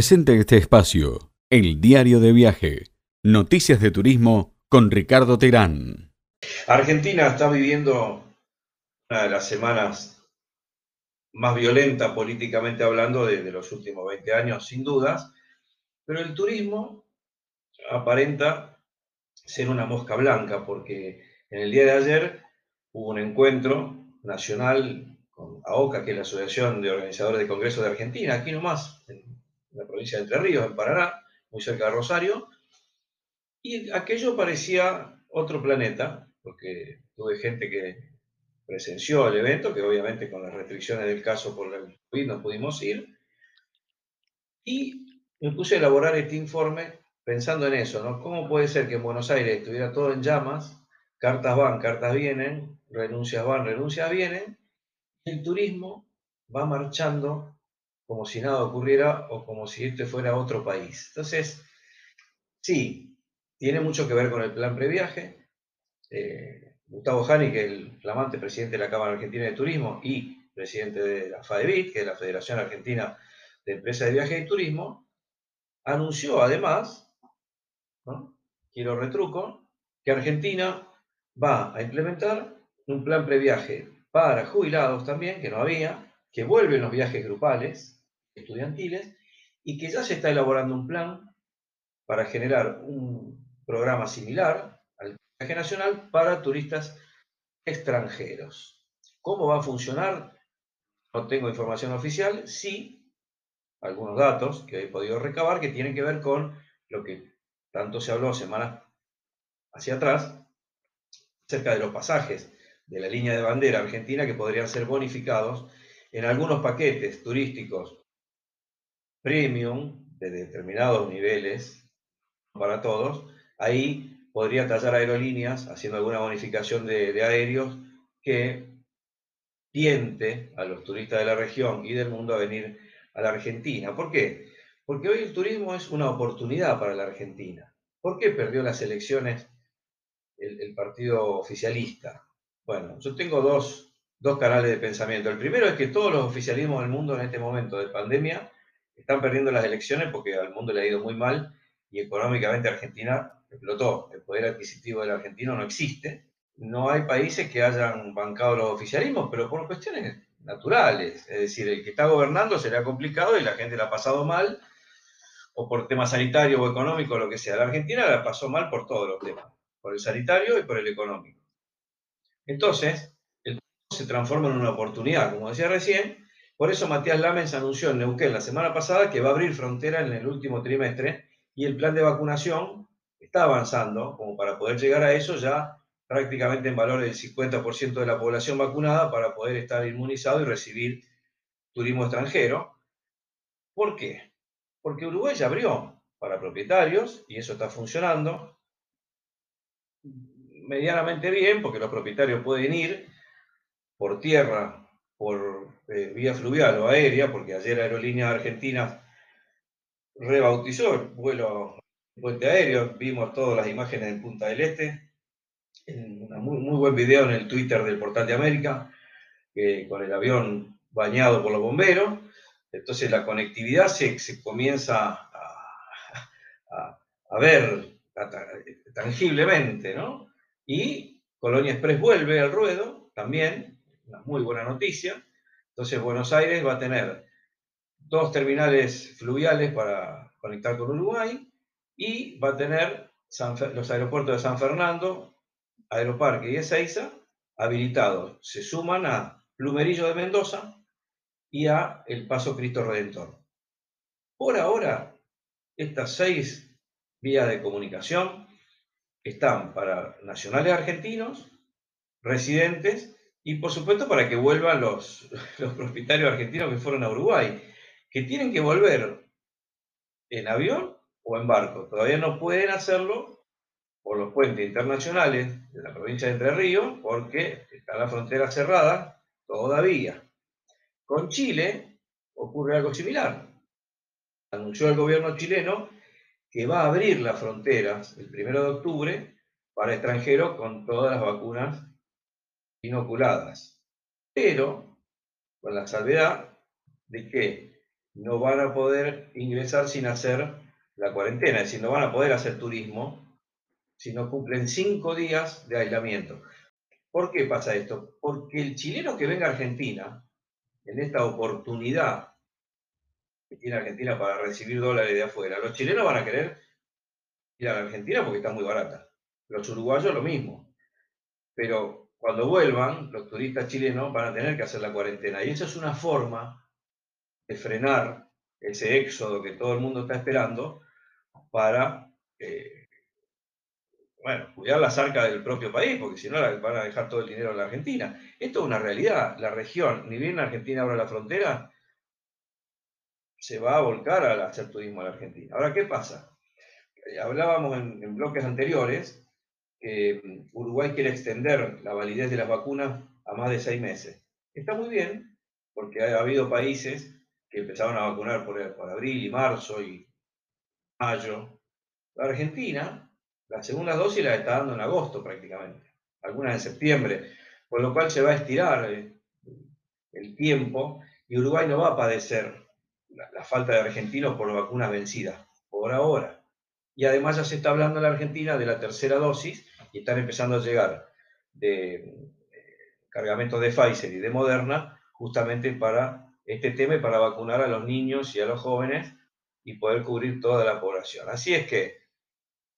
Presente este espacio, el diario de viaje, noticias de turismo con Ricardo Terán. Argentina está viviendo una de las semanas más violentas políticamente hablando de, los últimos 20 años, sin dudas, pero el turismo aparenta ser una mosca blanca porque en el día de ayer hubo un encuentro nacional con AOCA, que es la Asociación de Organizadores de Congresos de Argentina, aquí nomás, en la provincia de Entre Ríos, en Paraná, muy cerca de Rosario, y aquello parecía otro planeta, porque tuve gente que presenció el evento, que obviamente con las restricciones del caso por el COVID no pudimos ir, y me puse a elaborar este informe pensando en eso, ¿no? ¿Cómo puede ser que en Buenos Aires estuviera todo en llamas, cartas van, cartas vienen, renuncias van, renuncias vienen, el turismo va marchando como si nada ocurriera o como si este fuera otro país. Entonces, sí, tiene mucho que ver con el plan previaje. Eh, Gustavo Jani, que es el flamante presidente de la Cámara Argentina de Turismo y presidente de la FADEVIT, que es la Federación Argentina de Empresas de Viaje y Turismo, anunció además, quiero retruco, que Argentina va a implementar un plan previaje para jubilados también, que no había, que vuelven los viajes grupales, estudiantiles, y que ya se está elaborando un plan para generar un programa similar al viaje nacional para turistas extranjeros. ¿Cómo va a funcionar? No tengo información oficial, sí algunos datos que he podido recabar que tienen que ver con lo que tanto se habló semanas hacia atrás, cerca de los pasajes de la línea de bandera argentina que podrían ser bonificados en algunos paquetes turísticos premium de determinados niveles para todos. Ahí podría tallar aerolíneas haciendo alguna bonificación de, de aéreos que tiente a los turistas de la región y del mundo a venir a la Argentina. ¿Por qué? Porque hoy el turismo es una oportunidad para la Argentina. ¿Por qué perdió las elecciones el, el partido oficialista? Bueno, yo tengo dos, dos canales de pensamiento. El primero es que todos los oficialismos del mundo en este momento de pandemia están perdiendo las elecciones porque al mundo le ha ido muy mal y económicamente Argentina explotó. El poder adquisitivo del argentino no existe. No hay países que hayan bancado los oficialismos, pero por cuestiones naturales. Es decir, el que está gobernando se le ha complicado y la gente la ha pasado mal, o por temas sanitarios o económicos, lo que sea. La Argentina la pasó mal por todos los temas, por el sanitario y por el económico. Entonces, el se transforma en una oportunidad, como decía recién. Por eso Matías Lamens anunció en Neuquén la semana pasada que va a abrir frontera en el último trimestre y el plan de vacunación está avanzando como para poder llegar a eso ya prácticamente en valor del 50% de la población vacunada para poder estar inmunizado y recibir turismo extranjero. ¿Por qué? Porque Uruguay ya abrió para propietarios y eso está funcionando medianamente bien porque los propietarios pueden ir por tierra, por eh, vía fluvial o aérea, porque ayer Aerolíneas Argentinas rebautizó el vuelo puente aéreo, vimos todas las imágenes en Punta del Este, un muy, muy, buen video en el Twitter del Portal de América, con el avión bañado por los bomberos. Entonces la conectividad se, comienza a, a ver tangiblemente, ¿no? Y Colonia Express vuelve al ruedo, también, una muy buena noticia. Entonces Buenos Aires va a tener dos terminales fluviales para conectar con Uruguay y va a tener San, los aeropuertos de San Fernando, Aeroparque y Ezeiza habilitados. Se suman a Plumerillo de Mendoza y a El Paso Cristo Redentor. Por ahora, estas seis vías de comunicación están para nacionales argentinos, residentes y por supuesto para que vuelvan los, los propietarios argentinos que fueron a Uruguay, que tienen que volver en avión o en barco. Todavía no pueden hacerlo por los puentes internacionales de la provincia de Entre Ríos, porque está la frontera cerrada todavía. Con Chile ocurre algo similar. Anunció el gobierno chileno que va a abrir las fronteras el 1 de octubre para extranjeros con todas las vacunas inoculadas. Pero con la salvedad de que no van a poder ingresar sin hacer la cuarentena, es decir, no van a poder hacer turismo si no cumplen cinco días de aislamiento. ¿Por qué pasa esto? Porque el chileno que venga a Argentina, en esta oportunidad que tiene Argentina para recibir dólares de afuera, los chilenos van a querer ir a la Argentina porque está muy barata. Los uruguayos lo mismo. Pero cuando vuelvan, los turistas chilenos van a tener que hacer la cuarentena. Y eso es una forma de frenar ese éxodo que todo el mundo está esperando para, eh, bueno, cuidar las arcas del propio país, porque si no van a dejar todo el dinero en la Argentina. Esto es una realidad. La región, ni bien la Argentina abra la frontera, se va a volcar al hacer turismo a la Argentina. Ahora, ¿qué pasa? Eh, hablábamos en, bloques anteriores mm, Uruguay quiere extender la validez de las vacunas a más de seis meses. Está muy bien, porque ha habido países que empezaron a vacunar por, abril y marzo y mayo. La Argentina, la segunda dosis la está dando en agosto prácticamente, algunas en septiembre, por lo cual se va a estirar eh, el, tiempo y Uruguay no va a padecer la, falta de argentinos por vacunas vencidas, por ahora. Y además ya se está hablando en la Argentina de la tercera dosis y están empezando a llegar de, de cargamentos de Pfizer y de Moderna justamente para este tema para vacunar a los niños y a los jóvenes y poder cubrir toda la población. Así es que,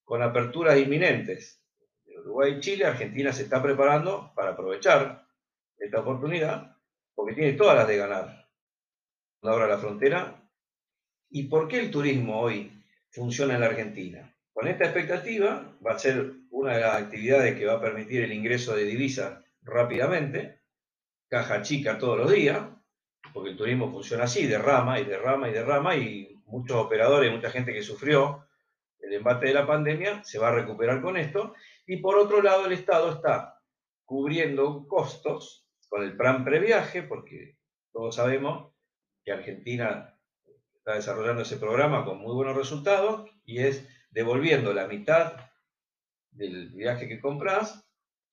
con aperturas inminentes de Uruguay y Chile, Argentina se está preparando para aprovechar esta oportunidad, porque tiene todas las de ganar. Ahora la frontera. ¿Y por qué el turismo hoy funciona en la Argentina? Con esta expectativa va a ser una de las actividades que va a permitir el ingreso de divisas rápidamente, caja chica todos los días, porque el turismo funciona así, derrama y derrama y derrama, y muchos operadores, mucha gente que sufrió el embate de la pandemia, se va a recuperar con esto. Y por otro lado, el Estado está cubriendo costos con el plan previaje, porque todos sabemos que Argentina está desarrollando ese programa con muy buenos resultados, y es devolviendo la mitad del viaje que compras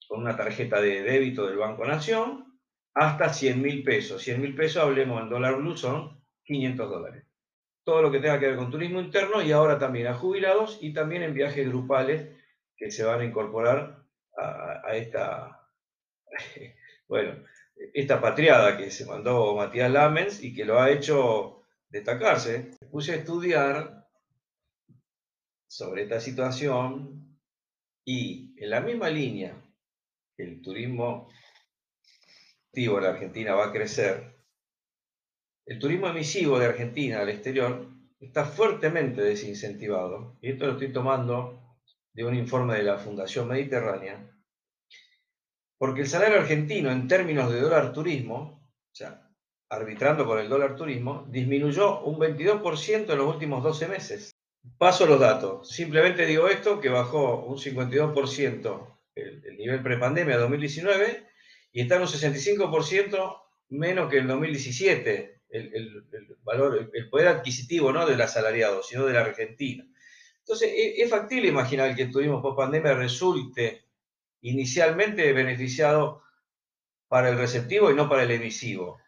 con una tarjeta de débito del Banco Nación hasta 100 mil pesos. 100 mil pesos, hablemos en dólar blue, son 500 dólares. Todo lo que tenga que ver con turismo interno y ahora también a jubilados y también en viajes grupales que se van a incorporar a, esta, bueno, esta patriada que se mandó Matías Lamens y que lo ha hecho destacarse. puse a estudiar sobre esta situación y en la misma línea que el turismo de la Argentina va a crecer, el turismo emisivo de Argentina al exterior está fuertemente desincentivado. Y esto lo estoy tomando de un informe de la Fundación Mediterránea, porque el salario argentino en términos de dólar turismo, o sea, arbitrando con el dólar turismo, disminuyó un 22% en los últimos 12 meses. Paso los datos. Simplemente digo esto, que bajó un 52% el, el nivel prepandemia 2019 y está en un 65% menos que en 2017, el, valor, el poder adquisitivo no del asalariado, sino de la Argentina. Entonces, e, es, factible imaginar que el turismo post pandemia resulte inicialmente beneficiado para el receptivo y no para el emisivo.